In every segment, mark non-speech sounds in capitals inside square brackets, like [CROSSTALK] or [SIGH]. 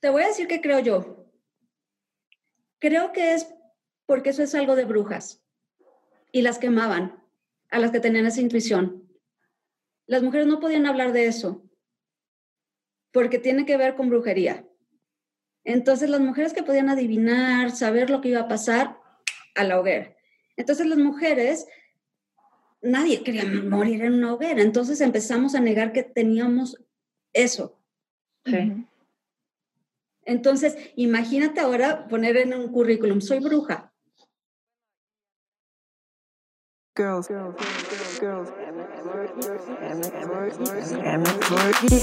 Te voy a decir qué creo yo. Creo que es porque eso es algo de brujas y las quemaban a las que tenían esa intuición. Las mujeres no podían hablar de eso porque tiene que ver con brujería. Entonces las mujeres que podían adivinar, saber lo que iba a pasar, a la hoguera. Entonces las mujeres, nadie quería morir en una hoguera. Entonces empezamos a negar que teníamos eso. Sí. Entonces, imagínate ahora poner en un currículum, soy bruja. Girls, girls, girls, girls,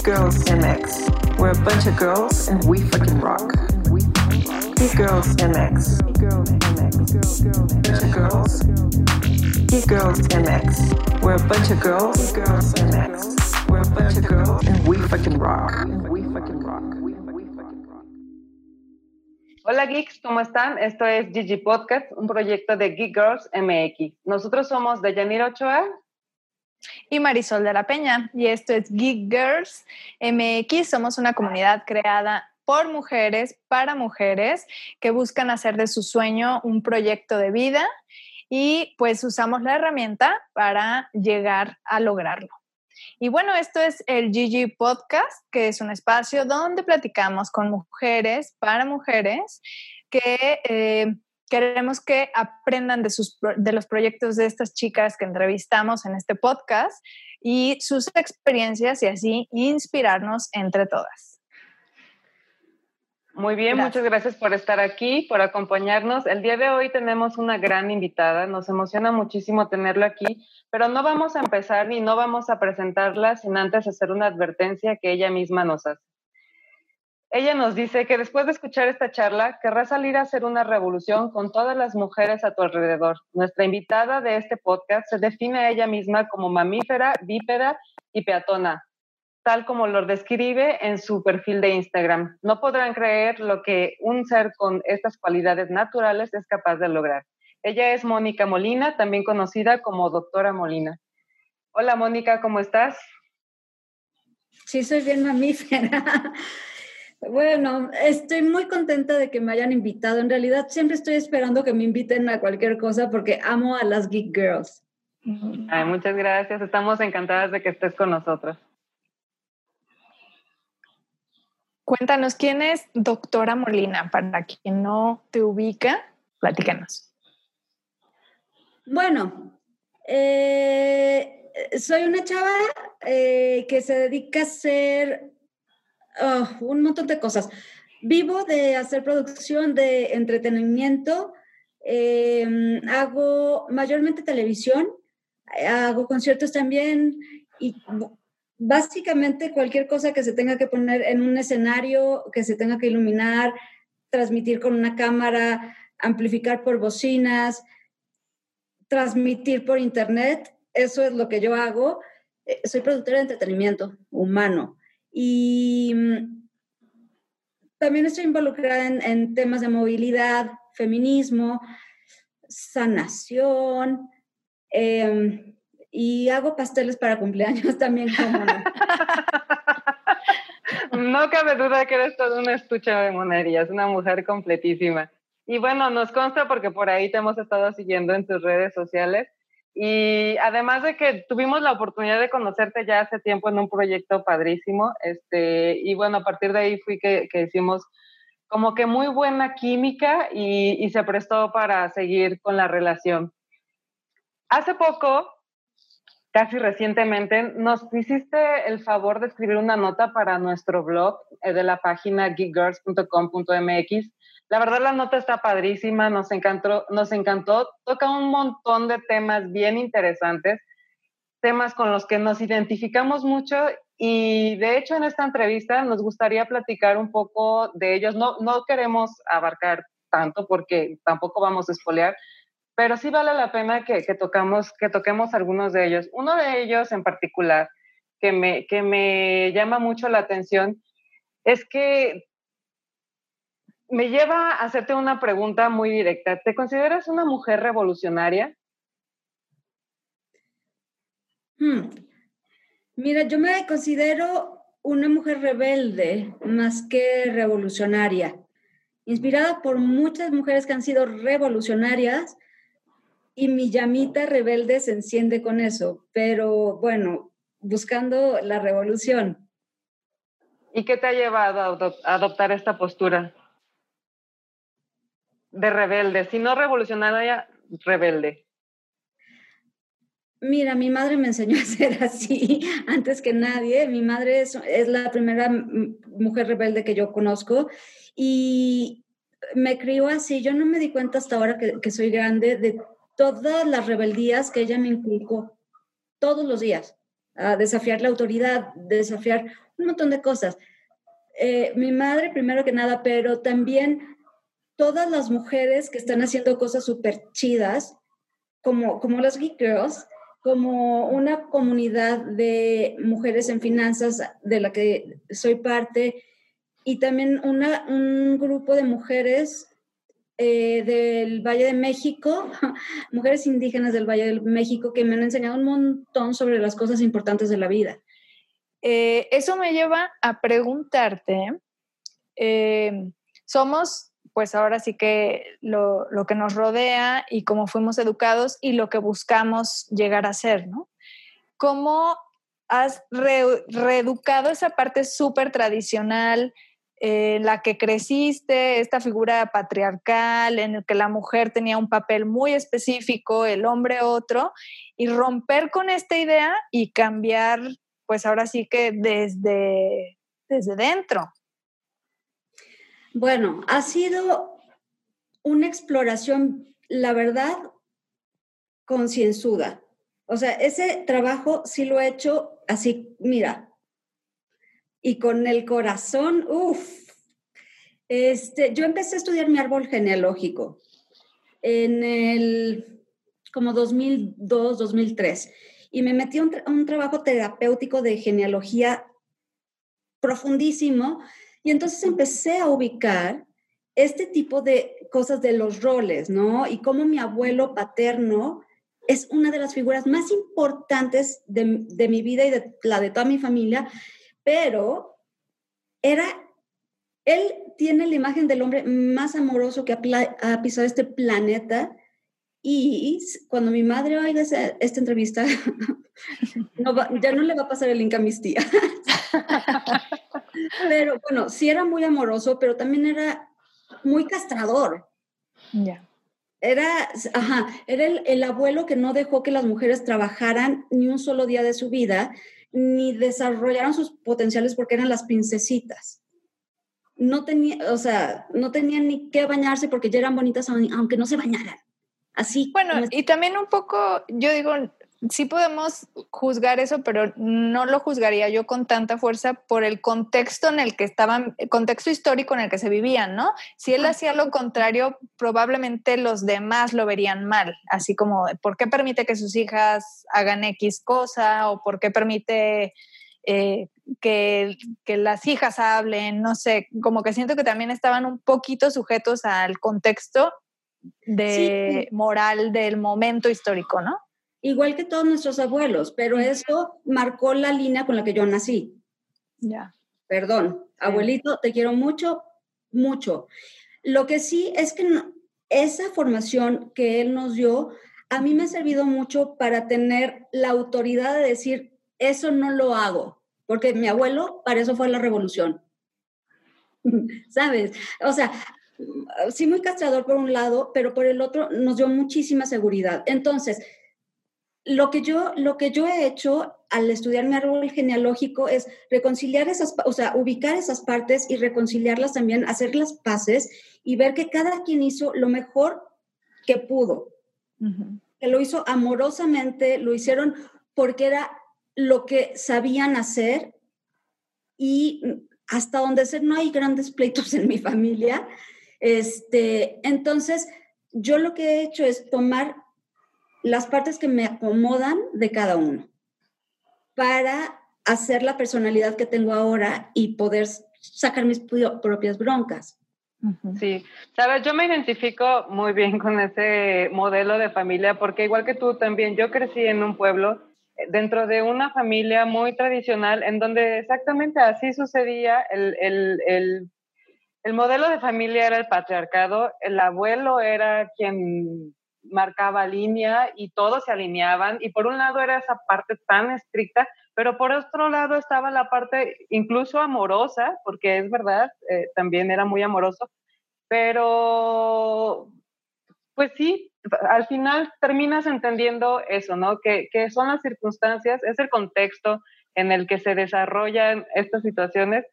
girls, MX. We're a bunch of girls and we fucking rock. Girls MX. Girls. Girls MX. We're a bunch of girls. Girls. We're a bunch of girls and we fucking rock. We fucking rock. Hola geeks, ¿cómo están? Esto es Gigi Podcast, un proyecto de Geek Girls MX. Nosotros somos de Yanira Ochoa y Marisol de la Peña y esto es Geek Girls MX. Somos una comunidad creada por mujeres, para mujeres que buscan hacer de su sueño un proyecto de vida y pues usamos la herramienta para llegar a lograrlo. Y bueno, esto es el GG Podcast, que es un espacio donde platicamos con mujeres para mujeres que eh, queremos que aprendan de, sus, de los proyectos de estas chicas que entrevistamos en este podcast y sus experiencias y así inspirarnos entre todas. Muy bien, muchas gracias por estar aquí, por acompañarnos. El día de hoy tenemos una gran invitada, nos emociona muchísimo tenerla aquí, pero no vamos a empezar ni no vamos a presentarla sin antes hacer una advertencia que ella misma nos hace. Ella nos dice que después de escuchar esta charla, querrá salir a hacer una revolución con todas las mujeres a tu alrededor. Nuestra invitada de este podcast se define a ella misma como mamífera, bípeda y peatona, tal como lo describe en su perfil de Instagram. No podrán creer lo que un ser con estas cualidades naturales es capaz de lograr. Ella es Mónica Molina, también conocida como Doctora Molina. Hola Mónica, ¿cómo estás? Sí, soy bien mamífera. [LAUGHS] Bueno, estoy muy contenta de que me hayan invitado. En realidad, siempre estoy esperando que me inviten a cualquier cosa porque amo a las Geek Girls. Ay, muchas gracias. Estamos encantadas de que estés con nosotros. Cuéntanos, ¿quién es doctora Molina? Para quien no te ubica, platícanos. Bueno, eh, soy una chava eh, que se dedica a hacer oh, un montón de cosas. Vivo de hacer producción de entretenimiento, em, hago mayormente televisión, hago conciertos también y básicamente cualquier cosa que se tenga que poner en un escenario, que se tenga que iluminar, transmitir con una cámara, amplificar por bocinas, transmitir por internet, eso es lo que yo hago. Eh, soy productora de entretenimiento humano y mm, también estoy involucrada en, temas de movilidad, feminismo, sanación. Em, y hago pasteles para cumpleaños [LAUGHS] también, no. cabe duda que eres toda una estucha de monerías, una mujer completísima. Y bueno, nos consta porque por ahí te hemos estado siguiendo en tus redes sociales. Y además de que tuvimos la oportunidad de conocerte ya hace tiempo en un proyecto padrísimo, este, y bueno, a partir de ahí fui que, que hicimos como que muy buena química y, y se prestó para seguir con la relación. Hace poco casi recientemente, nos hiciste el favor de escribir una nota para nuestro blog eh, de la página geekgirls.com.mx. La verdad la nota está padrísima, nos encantó, nos encantó, toca un montón de temas bien interesantes, temas con los que nos identificamos mucho y de hecho en esta entrevista nos gustaría platicar un poco de ellos. No, no queremos abarcar tanto porque tampoco vamos a espolear, pero sí vale la pena que, tocamos, que toquemos algunos de ellos. Uno de ellos en particular que me, que me llama mucho la atención es que me lleva a hacerte una pregunta muy directa. ¿Te consideras una mujer revolucionaria? Hmm. Mira, yo me considero una mujer rebelde más que revolucionaria, inspirada por muchas mujeres que han sido revolucionarias y mi llamita rebelde se enciende con eso, pero bueno, buscando la revolución. ¿Y qué te ha llevado a adoptar esta postura de rebelde? Si no revolucionaria, rebelde. Mira, mi madre me enseñó [LAUGHS] a ser así antes que nadie. Mi madre es, la primera mujer rebelde que yo conozco y me crió así. Yo no me di cuenta hasta ahora que, que soy grande de todas las rebeldías que ella me inculcó todos los días. A desafiar la autoridad, desafiar un montón de cosas. Eh, mi madre, primero que nada, pero también todas las mujeres que están haciendo cosas súper chidas, como, como las Geek Girls, como una comunidad de mujeres en finanzas de la que soy parte y también una, un grupo de mujeres eh, del Valle de México, [LAUGHS] mujeres indígenas del Valle de México que me han enseñado un montón sobre las cosas importantes de la vida. Eh, eso me lleva a preguntarte, eh, somos pues ahora sí que lo, que nos rodea y cómo fuimos educados y lo que buscamos llegar a ser, ¿no? ¿Cómo has reeducado esa parte súper tradicional en la que creciste, esta figura patriarcal en la que la mujer tenía un papel muy específico, el hombre otro, y romper con esta idea y cambiar, pues ahora sí que desde, desde dentro? Bueno, ha sido una exploración, la verdad, concienzuda. O sea, ese trabajo sí lo he hecho así, mira, y con el corazón, uff. Este, yo empecé a estudiar mi árbol genealógico en el como 2002, 2003 y me metí a un trabajo terapéutico de genealogía profundísimo y entonces empecé a ubicar este tipo de cosas de los roles, ¿no? Y cómo mi abuelo paterno es una de las figuras más importantes de, mi vida y de la de toda mi familia, pero era, él tiene la imagen del hombre más amoroso que ha, pisado este planeta. Y cuando mi madre oiga esta entrevista, [LAUGHS] ya no le va a pasar el link a mis tías. [LAUGHS] pero bueno, sí era muy amoroso, pero también era muy castrador. Ya. Era, ajá, era el, el, abuelo que no dejó que las mujeres trabajaran ni un solo día de su vida, ni desarrollaran sus potenciales porque eran las princesitas. No tenía, o sea, no tenían ni que bañarse porque ya eran bonitas aunque no se bañaran. Así. Bueno, y también un poco, yo digo, sí podemos juzgar eso, pero no lo juzgaría yo con tanta fuerza por el contexto en el que estaban, el contexto histórico en el que se vivían, ¿no? Si él hacía lo contrario, probablemente los demás lo verían mal, así como, ¿por qué permite que sus hijas hagan X cosa? ¿O por qué permite eh, que, que, las hijas hablen? No sé, como que siento que también estaban un poquito sujetos al contexto de moral del momento histórico, ¿no? Igual que todos nuestros abuelos, pero eso marcó la línea con la que yo nací. Ya. Perdón, abuelito, te quiero mucho, mucho. Lo que sí es que esa formación que él nos dio, a mí me ha servido mucho para tener la autoridad de decir, eso no lo hago, porque mi abuelo, para eso fue la revolución. [LAUGHS] ¿Sabes? O sea, sí muy castrador por un lado, pero por el otro nos dio muchísima seguridad. Entonces, lo que yo, lo que yo he hecho al estudiar mi árbol genealógico es reconciliar esas, o sea, ubicar esas partes y reconciliarlas también, hacer las paces y ver que cada quien hizo lo mejor que pudo. Que lo hizo amorosamente, lo hicieron porque era lo que sabían hacer y hasta donde sé no hay grandes pleitos en mi familia. Este, entonces, yo lo que he hecho es tomar las partes que me acomodan de cada uno para hacer la personalidad que tengo ahora y poder sacar mis propias broncas. Sí, sabes, yo me identifico muy bien con ese modelo de familia porque igual que tú también, yo crecí en un pueblo dentro de una familia muy tradicional en donde exactamente así sucedía, el, el, el, el, modelo de familia era el patriarcado, el abuelo era quien marcaba línea y todos se alineaban y por un lado era esa parte tan estricta, pero por otro lado estaba la parte incluso amorosa, porque es verdad, eh, también era muy amoroso, pero pues sí, al final terminas entendiendo eso, ¿no? Que, son las circunstancias, es el contexto en el que se desarrollan estas situaciones.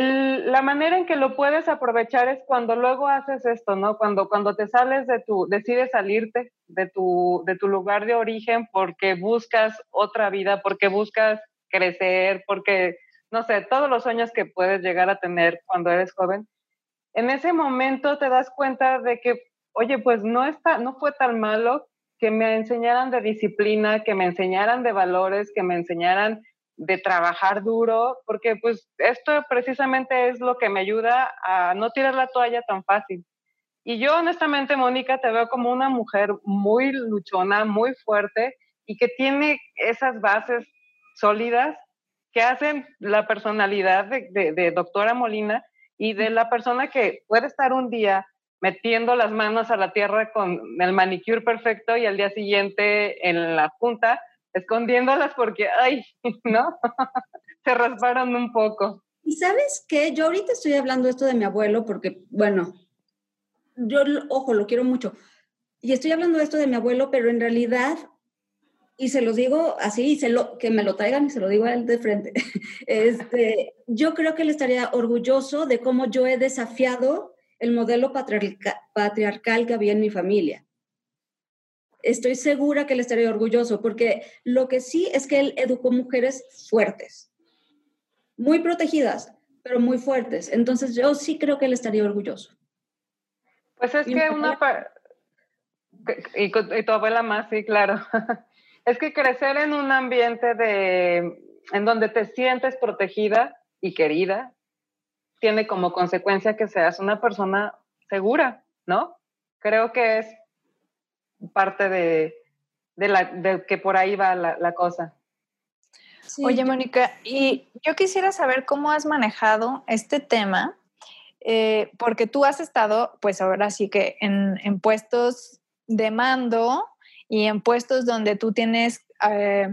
La manera en que lo puedes aprovechar es cuando luego haces esto, ¿no? Cuando, cuando te sales de tu, decides salirte de tu, de tu lugar de origen porque buscas otra vida, porque buscas crecer, porque, no sé, todos los sueños que puedes llegar a tener cuando eres joven en ese momento te das cuenta de que, oye, pues no, está, no fue tan malo que me enseñaran de disciplina, que me enseñaran de valores, que me enseñaran de trabajar duro, porque pues esto precisamente es lo que me ayuda a no tirar la toalla tan fácil. Y yo honestamente, Mónica, te veo como una mujer muy luchona, muy fuerte y que tiene esas bases sólidas que hacen la personalidad de, de doctora Molina y de la persona que puede estar un día metiendo las manos a la tierra con el manicure perfecto y al día siguiente en la junta escondiéndolas porque, ay, [LAUGHS] ¿no? [LAUGHS] Se rasparon un poco. Y sabes qué, yo ahorita estoy hablando esto de mi abuelo porque, bueno, yo, ojo, lo quiero mucho. Y estoy hablando esto de mi abuelo, pero en realidad y se los digo así, se lo, que me lo traigan y se lo digo a él de frente. [LAUGHS] Este, yo creo que él estaría orgulloso de cómo yo he desafiado el modelo patriarcal que había en mi familia. Estoy segura que él estaría orgulloso, porque lo que sí es que él educó mujeres fuertes, muy protegidas, pero muy fuertes. Entonces yo sí creo que él estaría orgulloso. Pues es que una... Y, y tu abuela más, sí, claro. [LAUGHS] Es que crecer en un ambiente de, en donde te sientes protegida y querida tiene como consecuencia que seas una persona segura, ¿no? Creo que es parte de, la, que por ahí va la, cosa. Oye, Mónica, y yo quisiera saber cómo has manejado este tema, eh, porque tú has estado, pues ahora sí que en, en puestos de mando y en puestos donde tú tienes, eh,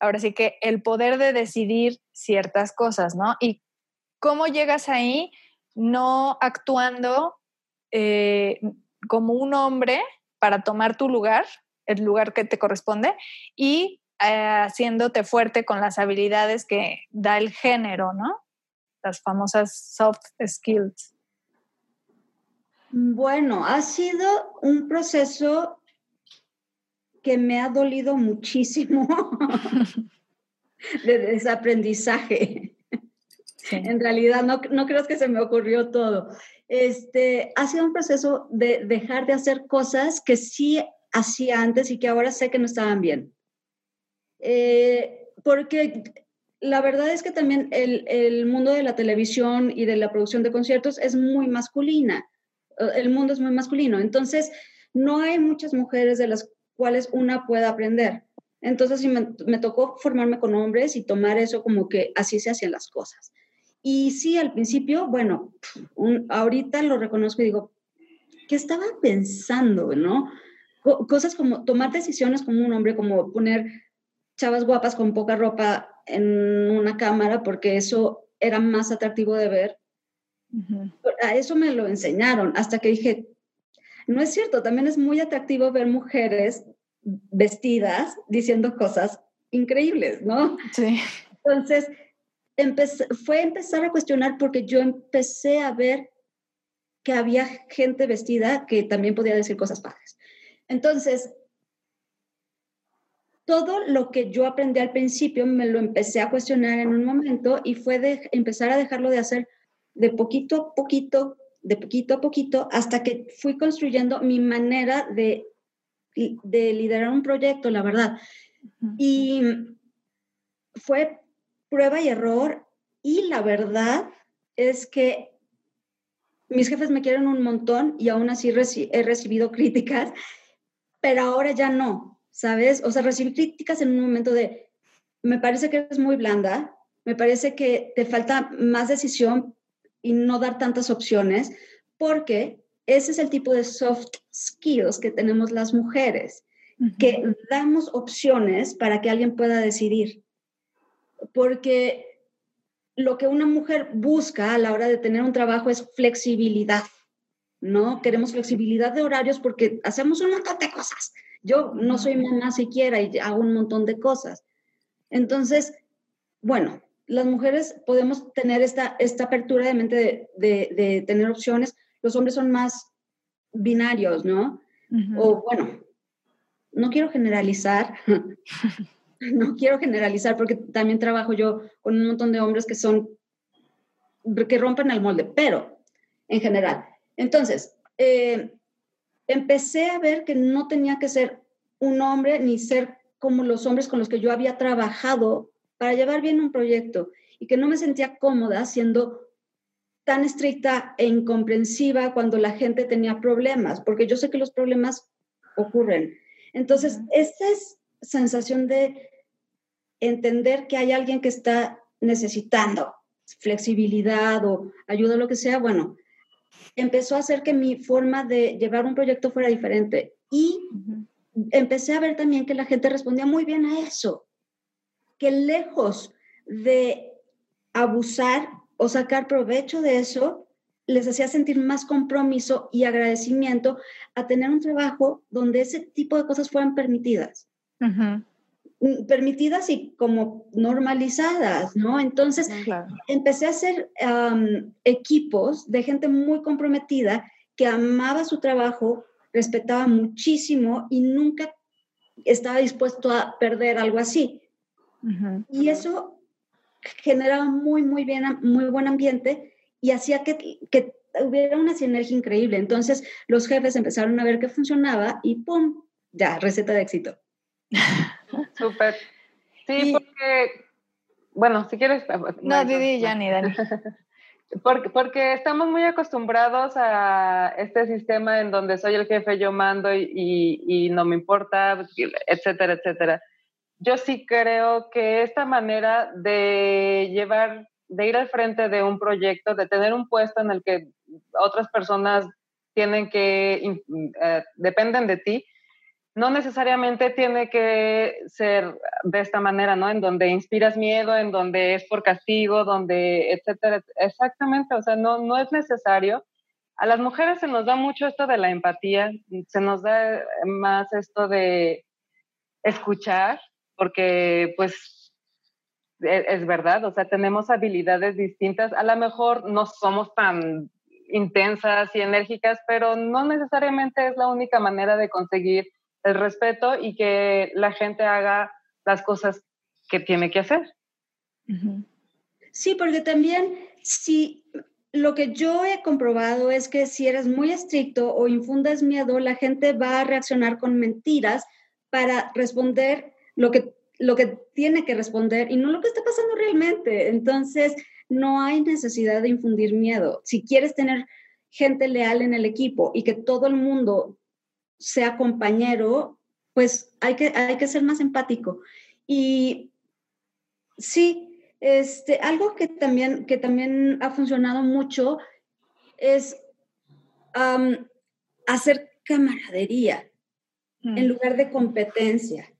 ahora sí que el poder de decidir ciertas cosas, ¿no? Y cómo llegas ahí no actuando eh, como un hombre para tomar tu lugar, el lugar que te corresponde, y eh, haciéndote fuerte con las habilidades que da el género, ¿no? Las famosas soft skills. Bueno, ha sido un proceso que me ha dolido muchísimo [LAUGHS] de desaprendizaje. En realidad, no, no creo que se me ocurrió todo. Este, ha sido un proceso de dejar de hacer cosas que sí hacía antes y que ahora sé que no estaban bien. Eh, porque la verdad es que también el, el, mundo de la televisión y de la producción de conciertos es muy masculina. El mundo es muy masculino. Entonces, no hay muchas mujeres de las cuáles una pueda aprender. Entonces, me, me, tocó formarme con hombres y tomar eso como que así se hacían las cosas. Y sí, al principio, bueno, ahorita lo reconozco y digo, ¿qué estaba pensando, no? cosas como tomar decisiones como un hombre, como poner chavas guapas con poca ropa en una cámara, porque eso era más atractivo de ver. A eso me lo enseñaron, hasta que dije, no es cierto, también es muy atractivo ver mujeres vestidas diciendo cosas increíbles, ¿no? Sí. Entonces, fue empezar a cuestionar porque yo empecé a ver que había gente vestida que también podía decir cosas padres. Entonces, todo lo que yo aprendí al principio me lo empecé a cuestionar en un momento y fue de empezar a dejarlo de hacer de poquito a poquito de poquito a poquito hasta que fui construyendo mi manera de, de liderar un proyecto, la verdad. Y fue prueba y error y la verdad es que mis jefes me quieren un montón y aún así he recibido críticas, pero ahora ya no. ¿sabes? O sea, recibí críticas en un momento de, me parece que eres muy blanda, me parece que te falta más decisión y no dar tantas opciones, porque ese es el tipo de soft skills que tenemos las mujeres, que damos opciones para que alguien pueda decidir. Porque lo que una mujer busca a la hora de tener un trabajo es flexibilidad, ¿no? Queremos flexibilidad de horarios porque hacemos un montón de cosas. Yo no soy mamá siquiera y hago un montón de cosas. Entonces, bueno, las mujeres podemos tener esta, esta apertura de mente de, tener opciones. Los hombres son más binarios, ¿no? O bueno, no quiero generalizar, [LAUGHS] [LAUGHS] no quiero generalizar porque también trabajo yo con un montón de hombres que son, que rompen el molde, pero en general. Entonces, eh, empecé a ver que no tenía que ser un hombre ni ser como los hombres con los que yo había trabajado para llevar bien un proyecto y que no me sentía cómoda siendo tan estricta e incomprensiva cuando la gente tenía problemas, porque yo sé que los problemas ocurren. Entonces, esta es sensación de entender que hay alguien que está necesitando flexibilidad o ayuda o lo que sea, bueno, empezó a hacer que mi forma de llevar un proyecto fuera diferente. Y empecé a ver también que la gente respondía muy bien a eso, que lejos de abusar o sacar provecho de eso, les hacía sentir más compromiso y agradecimiento a tener un trabajo donde ese tipo de cosas fueran permitidas. Mm, permitidas y como normalizadas, ¿no? Entonces, empecé a hacer equipos de gente muy comprometida que amaba su trabajo, respetaba muchísimo y nunca estaba dispuesto a perder algo así. Y eso generaba muy, muy bien, muy buen ambiente y hacía que, que hubiera una sinergia increíble. Entonces los jefes empezaron a ver que funcionaba y ¡pum! Ya, receta de éxito. Súper. Sí, porque, bueno, si quieres... Eh, no, Didi, ya ni Dani. Porque, porque estamos muy acostumbrados a este sistema en donde soy el jefe, yo mando y, y, no me importa, etcétera, etcétera. Yo sí creo que esta manera de llevar, de ir al frente de un proyecto, de tener un puesto en el que otras personas tienen que, eh, dependen de ti, no necesariamente tiene que ser de esta manera, ¿no? En donde inspiras miedo, en donde es por castigo, donde, etcétera. Exactamente, o sea, no, no es necesario. A las mujeres se nos da mucho esto de la empatía, se nos da más esto de escuchar, porque pues e, es, verdad, o sea, tenemos habilidades distintas. A lo mejor no somos tan intensas y enérgicas, pero no necesariamente es la única manera de conseguir el respeto y que la gente haga las cosas que tiene que hacer. Sí, porque también si lo que yo he comprobado es que si eres muy estricto o infundas miedo, la gente va a reaccionar con mentiras para responder lo que, lo que tiene que responder y no lo que está pasando realmente. Entonces, no hay necesidad de infundir miedo. Si quieres tener gente leal en el equipo y que todo el mundo sea compañero, pues hay que, hay que ser más empático. Y sí, este, algo que también, que también ha funcionado mucho es hacer camaradería en mm. lugar de competencia.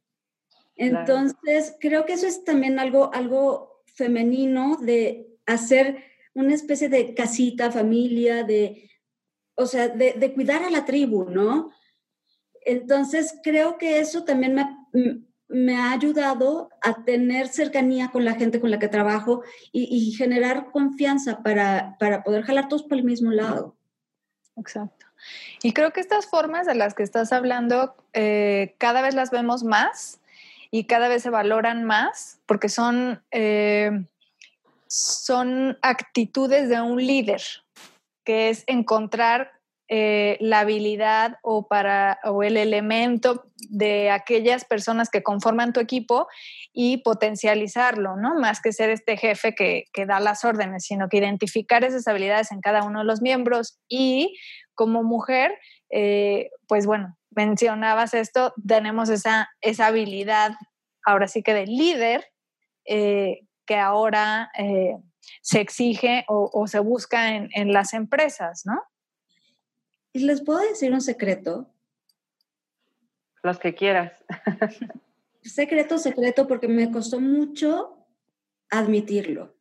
Entonces, creo que eso es también algo, algo femenino de hacer una especie de casita, familia, de, o sea, de, de cuidar a la tribu, ¿no? Entonces, creo que eso también me, ha ayudado a tener cercanía con la gente con la que trabajo y, generar confianza para, poder jalar todos por el mismo lado. Exacto. Y creo que estas formas de las que estás hablando eh, cada vez las vemos más y cada vez se valoran más porque son, eh, son actitudes de un líder, que es encontrar eh, la habilidad o, para, o el elemento de aquellas personas que conforman tu equipo y potencializarlo, ¿no? Más que ser este jefe que, da las órdenes, sino que identificar esas habilidades en cada uno de los miembros y como mujer, eh, pues bueno, mencionabas esto, tenemos esa, esa habilidad, ahora sí que de líder, eh, que ahora se exige o, se busca en, en, las empresas, ¿no? Y les puedo decir un secreto. Los que quieras. [LAUGHS] secreto, secreto, porque me costó mucho admitirlo.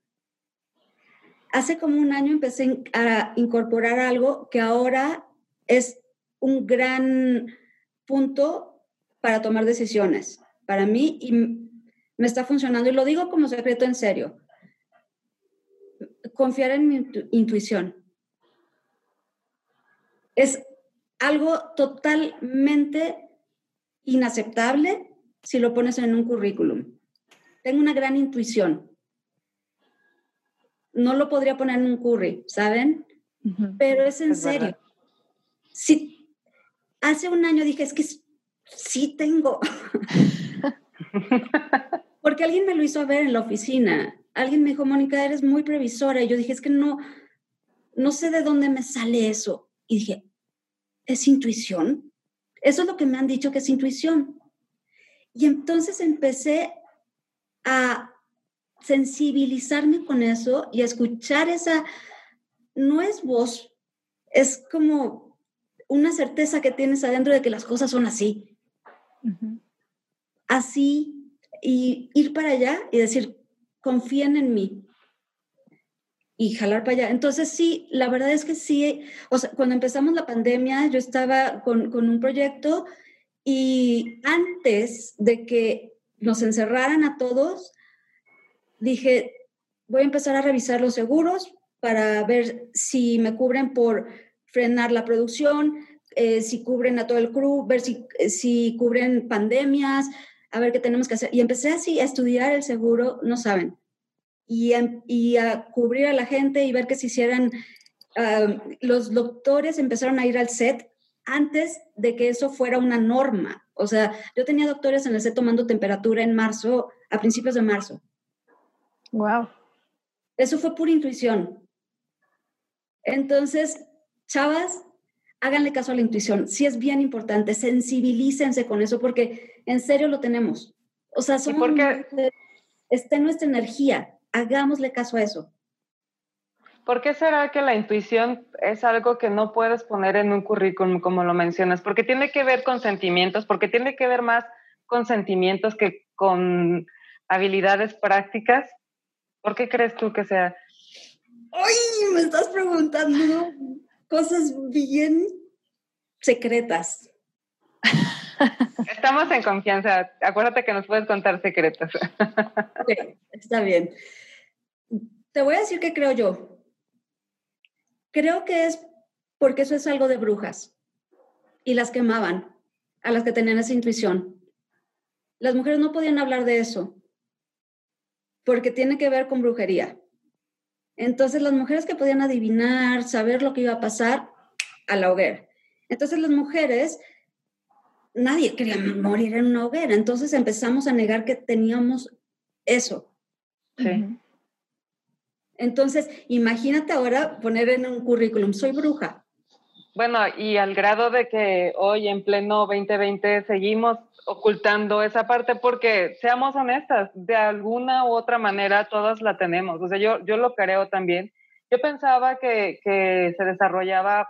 Hace como un año empecé a incorporar algo que ahora es un gran punto para tomar decisiones para mí y me está funcionando. Y lo digo como secreto en serio. Confiar en mi intuición. Es algo totalmente inaceptable si lo pones en un currículum. Tengo una gran intuición. No lo podría poner en un curry, ¿saben? Pero es en serio. Si hace un año dije, es que sí tengo. [LAUGHS] Porque alguien me lo hizo ver en la oficina. Alguien me dijo, Mónica, eres muy previsora. Y yo dije, es que no, no sé de dónde me sale eso. Y dije, ¿es intuición? Eso es lo que me han dicho que es intuición. Y entonces empecé a sensibilizarme con eso y a escuchar esa, no es voz, es como una certeza que tienes adentro de que las cosas son así. Así, y ir para allá y decir, confíen en mí. Y jalar para allá. Entonces, sí, la verdad es que sí, cuando empezamos la pandemia, yo estaba con, con un proyecto y antes de que nos encerraran a todos, dije, voy a empezar a revisar los seguros para ver si me cubren por frenar la producción, eh, si cubren a todo el crew, ver si, eh, si cubren pandemias, a ver qué tenemos que hacer. Y empecé así a estudiar el seguro, no saben, y a, y a cubrir a la gente y ver que se hicieran, ah, los doctores empezaron a ir al set antes de que eso fuera una norma. O sea, yo tenía doctores en el set tomando temperatura en marzo, a principios de marzo. Wow. Eso fue pura intuición. Entonces, chavas, háganle caso a la intuición. Sí es bien importante, sensibilícense con eso porque en serio lo tenemos. O sea, somos porque... está en nuestra energía. Hagámosle caso a eso. ¿Por qué será que la intuición es algo que no puedes poner en un currículum, como lo mencionas? Porque tiene que ver con sentimientos, porque tiene que ver más con sentimientos que con habilidades prácticas. ¿Por qué crees tú que sea? ¡Ay! Me estás preguntando cosas bien secretas. Estamos en confianza. Acuérdate que nos puedes contar secretos. está bien. Te voy a decir qué creo yo. Creo que es porque eso es algo de brujas y las quemaban a las que tenían esa intuición. Las mujeres no podían hablar de eso porque tiene que ver con brujería. Entonces las mujeres que podían adivinar, saber lo que iba a pasar, a la hoguera. Entonces las mujeres, nadie quería morir en una hoguera. Entonces empezamos a negar que teníamos eso. Sí. Entonces, imagínate ahora poner en un currículum, soy bruja. Bueno, y al grado de que hoy en pleno 2020 seguimos ocultando esa parte porque, seamos honestas, de alguna u otra manera todas la tenemos. O sea, yo, yo lo creo también. Yo pensaba que, que se desarrollaba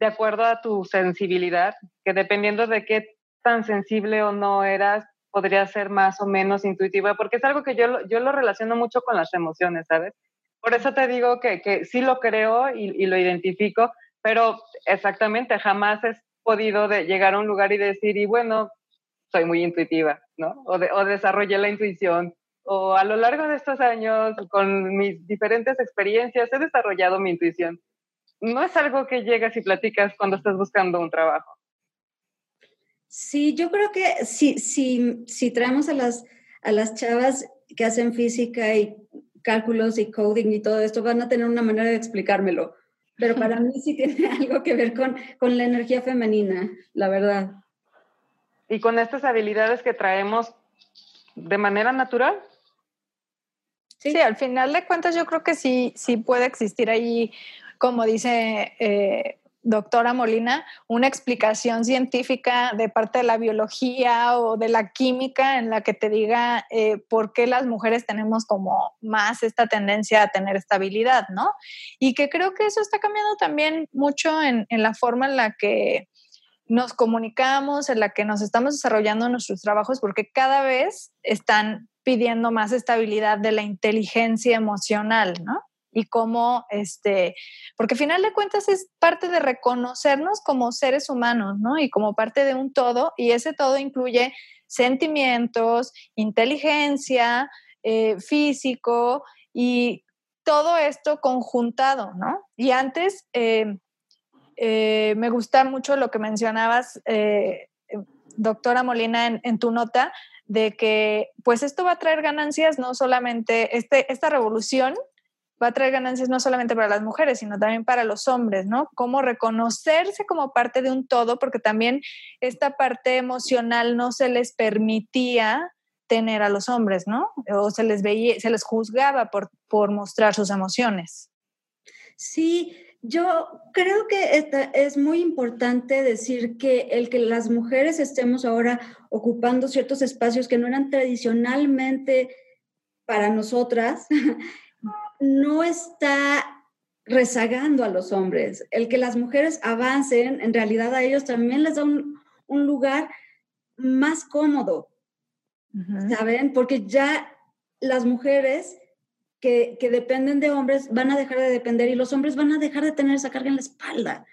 de acuerdo a tu sensibilidad, que dependiendo de qué tan sensible o no eras, podría ser más o menos intuitiva, porque es algo que yo, yo lo relaciono mucho con las emociones, ¿sabes? Por eso te digo que, que sí lo creo y, lo identifico, pero exactamente jamás he podido de llegar a un lugar y decir, y bueno, soy muy intuitiva, ¿no? O, o desarrollé la intuición, o a lo largo de estos años, con mis diferentes experiencias, he desarrollado mi intuición. No es algo que llegas y platicas cuando estás buscando un trabajo. Sí, yo creo que si, si, si traemos a las, a las chavas que hacen física y cálculos y coding y todo esto, van a tener una manera de explicármelo. Pero para [LAUGHS] mí sí tiene [LAUGHS] algo que ver con, con la energía femenina, la verdad. Y con estas habilidades que traemos de manera natural. Sí, al final de cuentas yo creo que sí, sí puede existir ahí, como dice eh, doctora Molina, una explicación científica de parte de la biología o de la química en la que te diga eh, por qué las mujeres tenemos como más esta tendencia a tener estabilidad, ¿no? Y que creo que eso está cambiando también mucho en, en la forma en la que nos comunicamos, en la que nos estamos desarrollando nuestros trabajos, porque cada vez están pidiendo más estabilidad de la inteligencia emocional, ¿no? Y cómo, este, porque al final de cuentas es parte de reconocernos como seres humanos, ¿no? Y como parte de un todo, y ese todo incluye sentimientos, inteligencia, eh, físico y todo esto conjuntado, ¿no? Y antes, eh, eh, me gusta mucho lo que mencionabas, doctora Molina, en, en tu nota, de que pues esto va a traer ganancias, no solamente este, esta revolución va a traer ganancias no solamente para las mujeres, sino también para los hombres, ¿no? Cómo reconocerse como parte de un todo, porque también esta parte emocional no se les permitía tener a los hombres, ¿no? O se les veía, se les juzgaba por, por mostrar sus emociones. Sí, yo creo que es muy importante decir que el que las mujeres estemos ahora ocupando ciertos espacios que no eran tradicionalmente para nosotras, [LAUGHS] no está rezagando a los hombres. El que las mujeres avancen, en realidad a ellos también les da un, lugar más cómodo, ¿saben? Porque ya las mujeres que, dependen de hombres van a dejar de depender y los hombres van a dejar de tener esa carga en la espalda.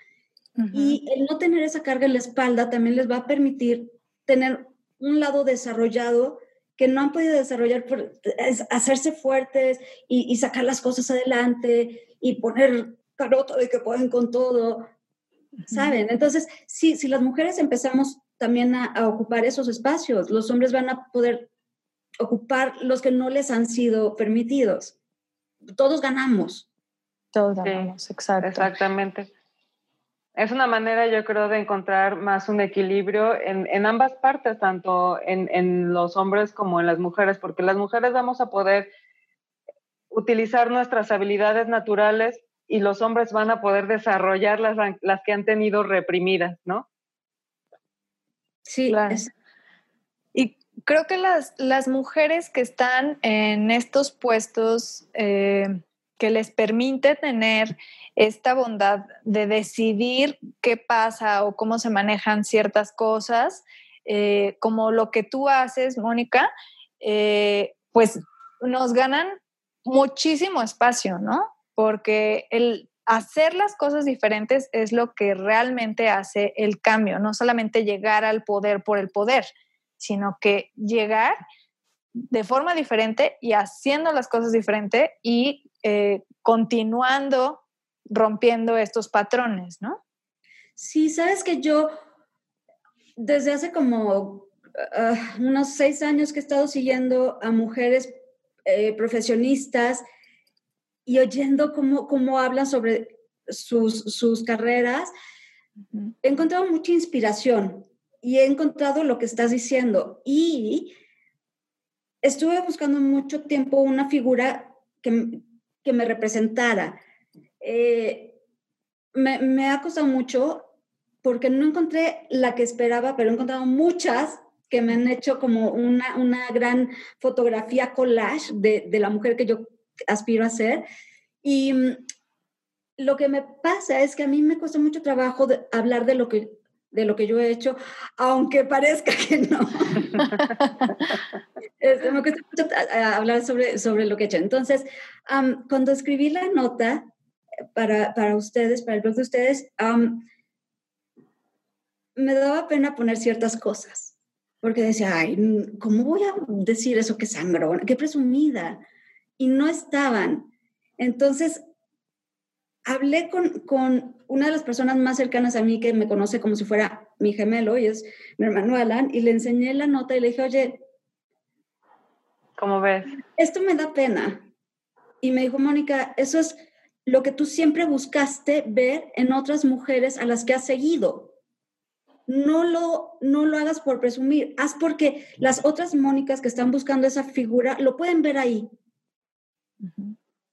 Y el no tener esa carga en la espalda también les va a permitir tener un lado desarrollado que no han podido desarrollar, por, hacerse fuertes y, sacar las cosas adelante y poner carota de que pueden con todo, ¿saben? Entonces, si, si las mujeres empezamos también a, ocupar esos espacios, los hombres van a poder ocupar los que no les han sido permitidos. Todos ganamos. Todos ganamos, exacto. Exactamente es una manera, yo creo, de encontrar más un equilibrio en, ambas partes, tanto en, los hombres como en las mujeres, porque las mujeres vamos a poder utilizar nuestras habilidades naturales y los hombres van a poder desarrollar las, las que han tenido reprimidas, ¿no? Sí, y creo que las, las mujeres que están en estos puestos eh, que les permite tener esta bondad de decidir qué pasa o cómo se manejan ciertas cosas, eh, como lo que tú haces, Mónica, eh, pues nos ganan muchísimo espacio, ¿no? Porque el hacer las cosas diferentes es lo que realmente hace el cambio, no solamente llegar al poder por el poder, sino que llegar de forma diferente y haciendo las cosas diferente y eh, continuando rompiendo estos patrones, ¿no? Sí, sabes que yo desde hace como ah, unos seis años que he estado siguiendo a mujeres eh, profesionistas y oyendo cómo, cómo hablan sobre sus, sus carreras, he encontrado mucha inspiración y he encontrado lo que estás diciendo. Y estuve buscando mucho tiempo una figura que, que me representara. Eh, me, ha costado mucho porque no encontré la que esperaba, pero he encontrado muchas que me han hecho como una, una gran fotografía collage de, de, la mujer que yo aspiro a ser. Y mm, lo que me pasa es que a mí me cuesta mucho trabajo hablar de lo que de lo que yo he hecho, aunque parezca [LAUGHS] que no. [LAUGHS] Me cuesta mucho hablar sobre, sobre lo que he hecho. Entonces, cuando escribí la nota para, para, ustedes, para el blog de ustedes, me daba pena poner ciertas cosas, porque decía, ay, ¿cómo voy a decir eso que sangrón? Qué presumida. Y no estaban. Entonces, hablé con, con, una de las personas más cercanas a mí que me conoce como si fuera mi gemelo, y es mi hermano Alan, y le enseñé la nota y le dije, oye, ¿cómo ves? Esto me da pena. Y me dijo, Mónica, eso es lo que tú siempre buscaste ver en otras mujeres a las que has seguido. No lo, no lo hagas por presumir, haz porque las otras Mónicas que están buscando esa figura lo pueden ver ahí.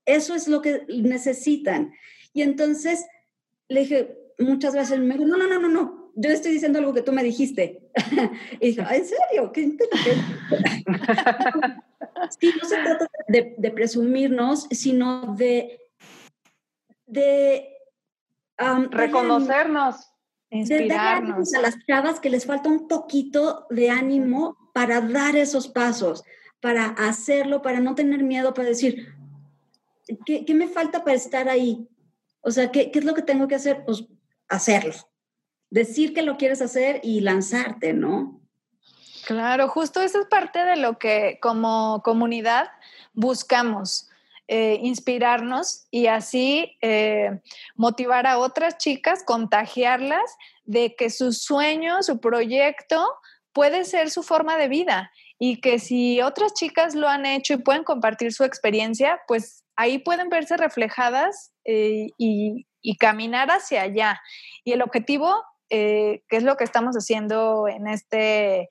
Eso es lo que necesitan. Y entonces le dije, muchas veces me digo, no, no, no, no, no, yo estoy diciendo algo que tú me dijiste. [LAUGHS] y dije, ¿en serio? ¿Qué [LAUGHS] sí, no se trata de, presumirnos, sino de... de Reconocernos. inspirarnos. a las chavas que les falta un poquito de ánimo para dar esos pasos, para hacerlo, para no tener miedo, para decir, ¿qué, qué me falta para estar ahí? O sea, ¿qué, ¿qué, es lo que tengo que hacer? Pues hacerlo. Decir que lo quieres hacer y lanzarte, ¿no? Claro, justo eso es parte de lo que como comunidad buscamos. Eh, inspirarnos y así eh, motivar a otras chicas, contagiarlas de que su sueño, su proyecto puede ser su forma de vida y que si otras chicas lo han hecho y pueden compartir su experiencia, pues ahí pueden verse reflejadas eh, y, caminar hacia allá. Y el objetivo, que es lo que estamos haciendo en este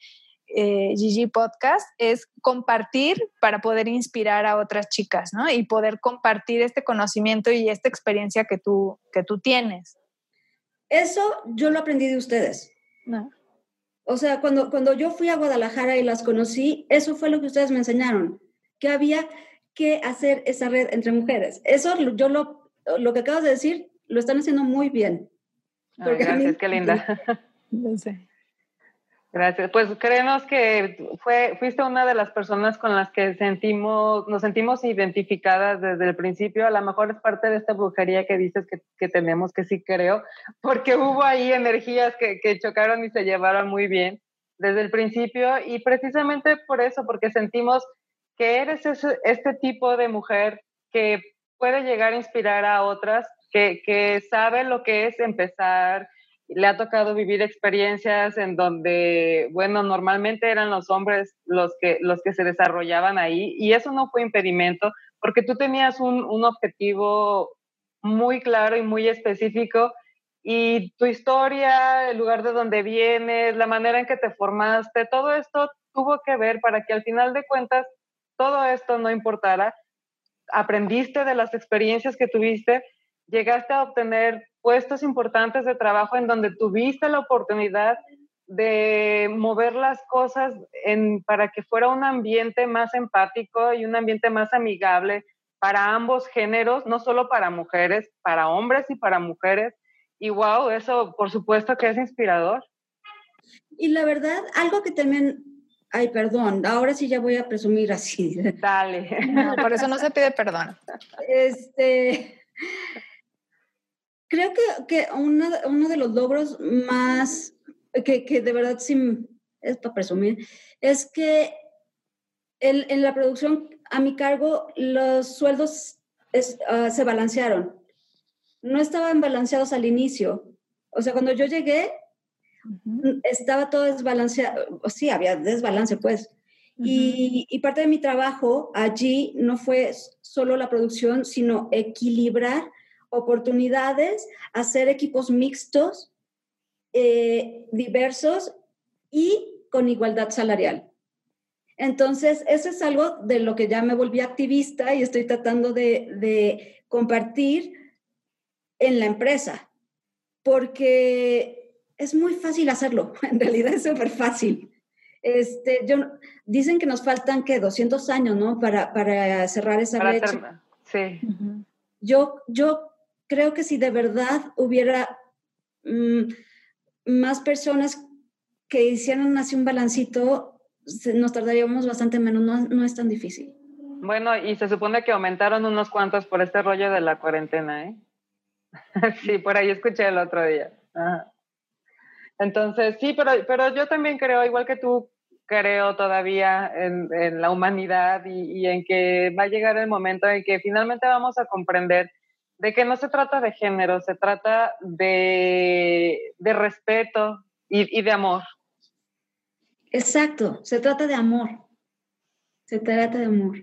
eh, Gigi Podcast es compartir para poder inspirar a otras chicas, ¿no? Y poder compartir este conocimiento y esta experiencia que tú, que tú tienes. Eso yo lo aprendí de ustedes. No. O sea, cuando, cuando yo fui a Guadalajara y las conocí, eso fue lo que ustedes me enseñaron, que había que hacer esa red entre mujeres. Eso yo lo, lo que acabas de decir, lo están haciendo muy bien. gracias, qué linda. No [LAUGHS] sé. Gracias. Pues créenos que fuiste una de las personas con las que sentimos, nos sentimos identificadas desde el principio. A lo mejor es parte de esta brujería que dices que, tenemos, que sí creo, porque hubo ahí energías que, chocaron y se llevaron muy bien desde el principio. Y precisamente por eso, porque sentimos que eres ese, este tipo de mujer que puede llegar a inspirar a otras, que sabe lo que es empezar, le ha tocado vivir experiencias en donde, bueno, normalmente eran los hombres los que, los que se desarrollaban ahí y eso no fue impedimento porque tú tenías un, un objetivo muy claro y muy específico y tu historia, el lugar de donde vienes, la manera en que te formaste, todo esto tuvo que ver para que al final de cuentas todo esto no importara. Aprendiste de las experiencias que tuviste, llegaste a obtener puestos importantes de trabajo en donde tuviste la oportunidad de mover las cosas en, para que fuera un ambiente más empático y un ambiente más amigable para ambos géneros, no solo para mujeres, para hombres y para mujeres. Y wow, eso por supuesto que es inspirador. Y la verdad, algo que también, ay, perdón, ahora sí ya voy a presumir así. Dale. por eso no se pide perdón. Este, creo que, que uno de los logros más, que, que, de verdad sí es para presumir, es que el, en la producción a mi cargo los sueldos uh, se balancearon. No estaban balanceados al inicio. O sea, cuando yo llegué, estaba todo desbalanceado. Sí, había desbalance, pues. y, y, parte de mi trabajo allí no fue solo la producción, sino equilibrar oportunidades, hacer equipos mixtos, eh, diversos y con igualdad salarial. Entonces, eso es algo de lo que ya me volví activista y estoy tratando de, compartir en la empresa, porque es muy fácil hacerlo, [LAUGHS] en realidad es súper fácil. Este, yo, dicen que nos faltan, que 200 años, ¿no? Para, para cerrar esa brecha. sí. Yo, yo creo que si de verdad hubiera mm, más personas que hicieran así un balancito, nos tardaríamos bastante menos, no, es tan difícil. Bueno, y se supone que aumentaron unos cuantos por este rollo de la cuarentena, ¿eh? [LAUGHS] sí, por ahí escuché el otro día. Entonces, sí, pero, pero yo también creo, igual que tú, creo todavía en, la humanidad y, y, en que va a llegar el momento en que finalmente vamos a comprender de que no se trata de género, se trata de, respeto y, de amor. Exacto, se trata de amor. Se trata de amor.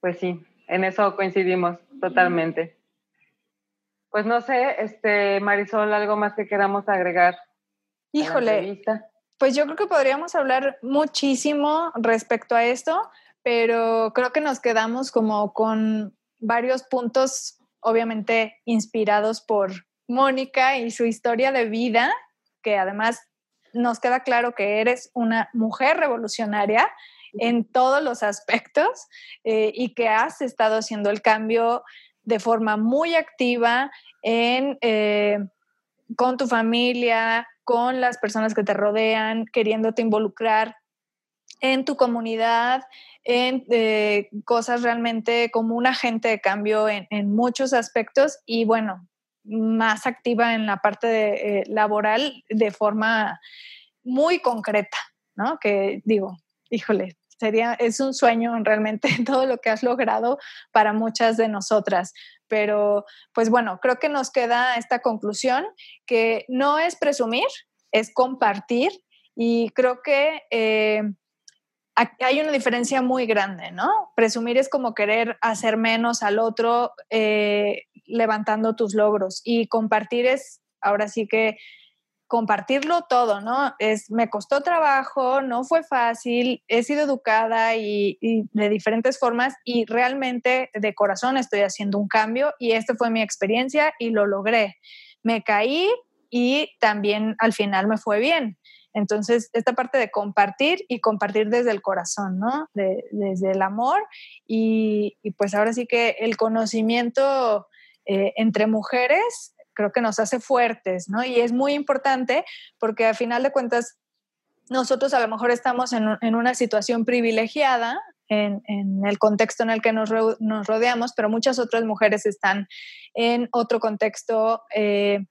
Pues sí, en eso coincidimos totalmente. Pues no sé, este Marisol, algo más que queramos agregar. Híjole, pues yo creo que podríamos hablar muchísimo respecto a esto, pero creo que nos quedamos como con varios puntos, obviamente inspirados por, Mónica y su historia de vida, que además nos queda claro que eres una mujer revolucionaria en todos los aspectos eh, y que has estado haciendo el cambio de forma muy activa en, eh, con tu familia, con las personas que te rodean, queriéndote involucrar en tu comunidad, en eh, cosas realmente como un agente de cambio en, muchos aspectos y bueno, más activa en la parte eh, laboral de forma muy concreta, ¿no? Que digo, híjole, sería, es un sueño realmente [LAUGHS] todo lo que has logrado para muchas de nosotras. Pero, pues bueno, creo que nos queda esta conclusión que no es presumir, es compartir y creo que eh, hay una diferencia muy grande, ¿no? Presumir es como querer hacer menos al otro eh, levantando tus logros y compartir es, ahora sí que compartirlo todo, ¿no? Es, me costó trabajo, no fue fácil, he sido educada y, y, de diferentes formas y realmente de corazón estoy haciendo un cambio y esta fue mi experiencia y lo logré. Me caí y también al final me fue bien. Entonces, esta parte de compartir y compartir desde el corazón, ¿no? desde el amor y, pues ahora sí que el conocimiento eh, entre mujeres creo que nos hace fuertes, ¿no? Y es muy importante porque a final de cuentas nosotros a lo mejor estamos en, una situación privilegiada en, el contexto en el que nos, rodeamos, pero muchas otras mujeres están en otro contexto eh,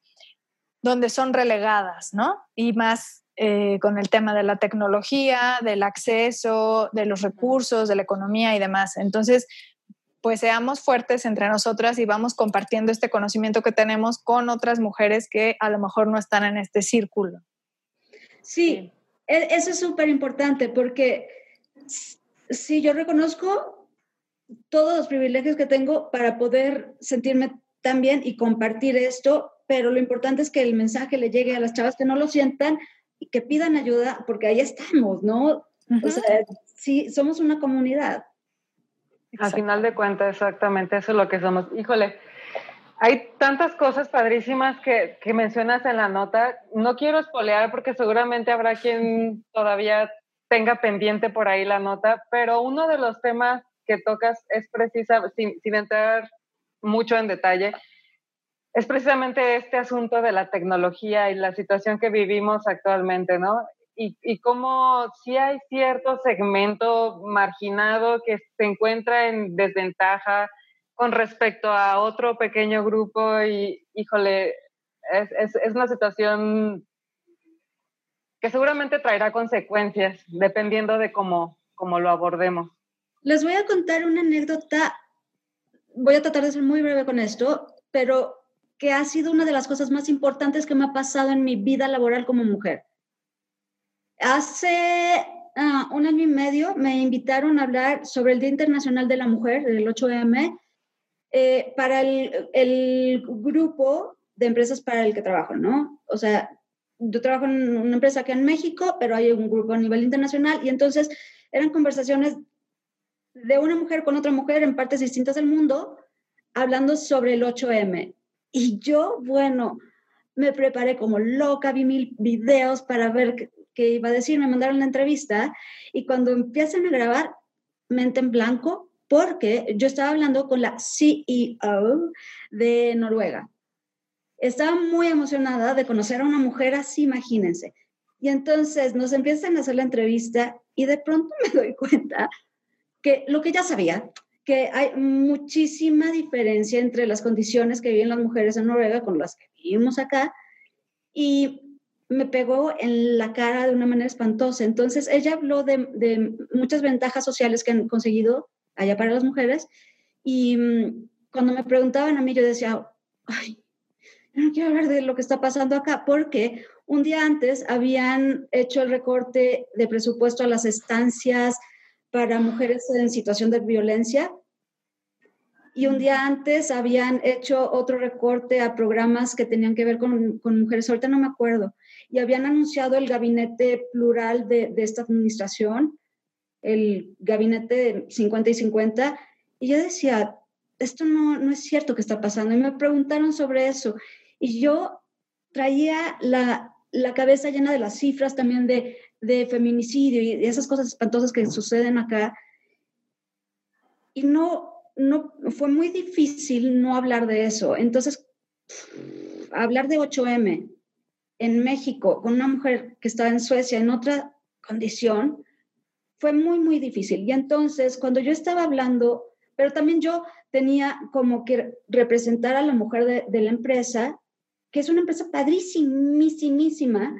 donde son relegadas, ¿no? Y más eh, con el tema de la tecnología, del acceso, de los recursos, de la economía y demás. Entonces, pues seamos fuertes entre nosotras y vamos compartiendo este conocimiento que tenemos con otras mujeres que a lo mejor no están en este círculo. Sí, e, eso es súper importante porque si yo reconozco todos los privilegios que tengo para poder sentirme tan bien y compartir esto, pero lo importante es que el mensaje le llegue a las chavas que no lo sientan que pidan ayuda, porque ahí estamos, ¿no? O sea, sí, somos una comunidad. Al final de cuentas, exactamente eso es lo que somos. Híjole, hay tantas cosas padrísimas que, que mencionas en la nota. No quiero espolear porque seguramente habrá quien todavía tenga pendiente por ahí la nota, pero uno de los temas que tocas es precisa, sin, sin entrar mucho en detalle, es precisamente este asunto de la tecnología y la situación que vivimos actualmente, ¿no? Y, y cómo si hay cierto segmento marginado que se encuentra en desventaja con respecto a otro pequeño grupo y, híjole, es, es, una situación que seguramente traerá consecuencias dependiendo de cómo, cómo lo abordemos. Les voy a contar una anécdota, voy a tratar de ser muy breve con esto, pero que ha sido una de las cosas más importantes que me ha pasado en mi vida laboral como mujer. Hace ah, un año y medio me invitaron a hablar sobre el Día Internacional de la Mujer, el 8M, eh, para el, el, grupo de empresas para el que trabajo, ¿no? O sea, yo trabajo en una empresa aquí en México, pero hay un grupo a nivel internacional y entonces eran conversaciones de una mujer con otra mujer en partes distintas del mundo hablando sobre el 8M. Y yo, bueno, me preparé como loca, vi mil videos para ver qué, iba a decir, me mandaron la entrevista y cuando empiezan a grabar, mente en blanco, porque yo estaba hablando con la CEO de Noruega. Estaba muy emocionada de conocer a una mujer así, imagínense. Y entonces nos empiezan a hacer la entrevista y de pronto [LAUGHS] me doy cuenta que lo que ya sabía, que hay muchísima diferencia entre las condiciones que viven las mujeres en Noruega con las que vivimos acá y me pegó en la cara de una manera espantosa. Entonces, ella habló de, muchas ventajas sociales que han conseguido allá para las mujeres y mm, cuando me preguntaban a mí, yo decía, ay, no quiero hablar de lo que está pasando acá, porque un día antes habían hecho el recorte de presupuesto a las estancias para mujeres en situación de violencia. Y un día antes habían hecho otro recorte a programas que tenían que ver con, con mujeres, ahorita no me acuerdo, y habían anunciado el gabinete plural de, de esta administración, el gabinete 50 y 50, y yo decía, esto no, no es cierto que está pasando, y me preguntaron sobre eso, Y yo traía la, la cabeza llena de las cifras también de, de feminicidio y esas cosas espantosas que suceden acá. Y no, no, fue muy difícil no hablar de eso. Entonces, hablar de 8M en México con una mujer que estaba en Suecia en otra condición, fue muy, muy difícil. Y entonces, cuando yo estaba hablando, pero también yo tenía como que representar a la mujer de, de la empresa, que es una empresa padrísimísima,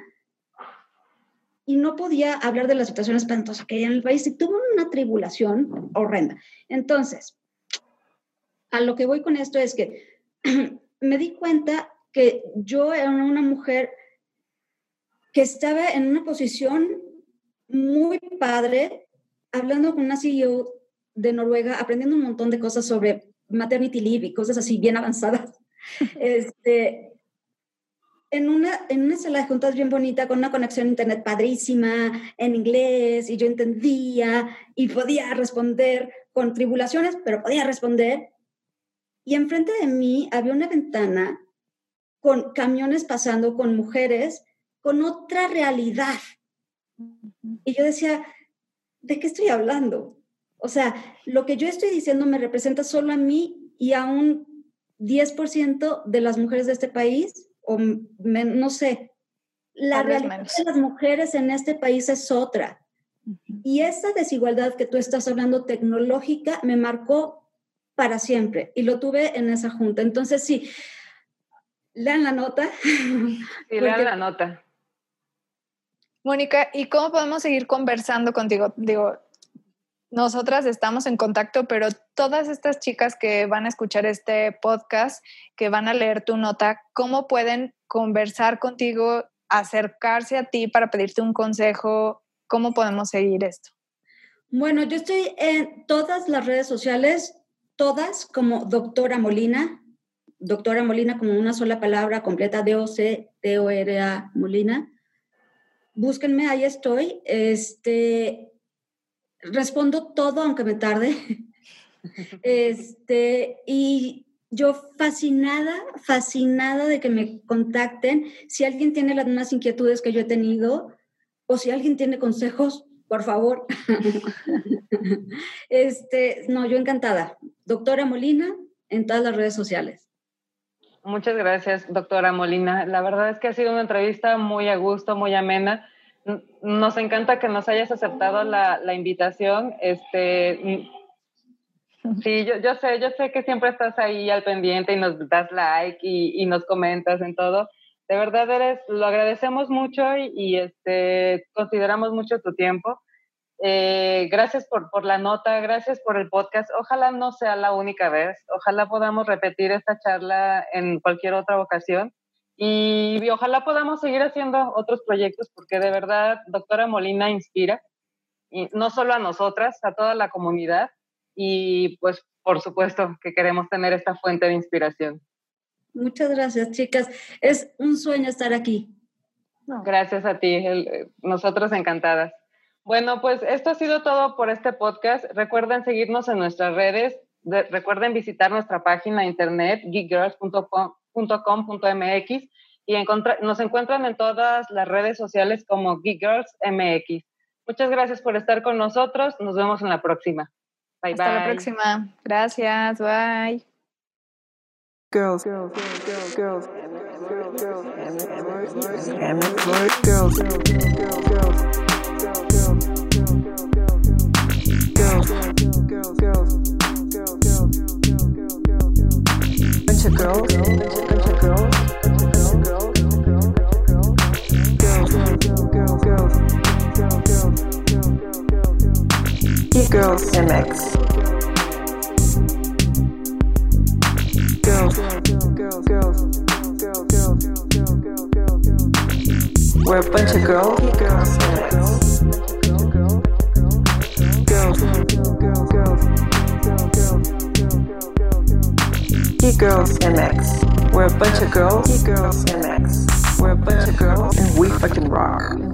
y no podía hablar de la situación espantosa que hay en el país y tuvo una tribulación horrenda. Entonces, a lo que voy con esto es que [CLEARS THROAT] me di cuenta que yo era una mujer que estaba en una posición muy padre, hablando con una CEO de Noruega, aprendiendo un montón de cosas sobre maternity leave y cosas así bien avanzadas. [LAUGHS] este, en una, en una sala de juntas bien bonita, con una conexión a internet padrísima, en inglés, y yo entendía y podía responder con tribulaciones, pero podía responder. Y enfrente de mí había una ventana con camiones pasando con mujeres con otra realidad. Y yo decía, ¿de qué estoy hablando? O sea, lo que yo estoy diciendo me representa solo a mí y a un 10% de las mujeres de este país o no sé, la realidad de las mujeres en este país es otra. Y esa desigualdad que tú estás hablando tecnológica me marcó para siempre y lo tuve en esa junta. Entonces, sí, lean la nota. [LAUGHS] Sí, lean la nota. Mónica, ¿y cómo podemos seguir conversando contigo? Digo, nosotras estamos en contacto, pero todas estas chicas que van a escuchar este podcast, que van a leer tu nota, ¿cómo pueden conversar contigo, acercarse a ti para pedirte un consejo? ¿Cómo podemos seguir esto? Bueno, yo estoy en todas las redes sociales, todas como doctora Molina, doctora Molina como una sola palabra completa, D-O-C-T-O-R-A Molina. Búsquenme, ahí estoy. Este, respondo todo aunque me tarde. [LAUGHS] [LAUGHS] este, y yo fascinada, fascinada de que me contacten. Si alguien tiene las mismas inquietudes que yo he tenido o si alguien tiene consejos, por favor. [LAUGHS] este, no, yo encantada. Doctora Molina en todas las redes sociales. Muchas gracias, doctora Molina. La verdad es que ha sido una entrevista muy a gusto, muy amena. Nos encanta que nos hayas aceptado la, la invitación. Este, sí, yo, yo, sé, yo sé que siempre estás ahí al pendiente y nos das like y, y nos comentas en todo. De verdad eres, lo agradecemos mucho y, y este, consideramos mucho tu tiempo. Eh, gracias por, por, la nota, gracias por el podcast. Ojalá no sea la única vez, ojalá podamos repetir esta charla en cualquier otra ocasión. Y, ojalá podamos seguir haciendo otros proyectos porque de verdad, doctora Molina inspira, y no solo a nosotras, a toda la comunidad y pues por supuesto que queremos tener esta fuente de inspiración. Muchas gracias, chicas. Es un sueño estar aquí. Gracias a ti, nosotros encantadas. Bueno, pues esto ha sido todo por este podcast. Recuerden seguirnos en nuestras redes. recuerden visitar nuestra página de internet geekgirls.com .com.mx y nos encuentran en todas las redes sociales como Geek Girls MX. Muchas gracias por estar con nosotros. Nos vemos en la próxima. Bye Hasta la próxima. Gracias. Bye. Girls, girls, girls, girls, Girls MX. Girls, girls, girls, girls, We're a bunch of girls. Girls MX. Girls, girls, girls, girls MX. We're a bunch of girls. Girls MX. We're a bunch of girls, and we fucking rock.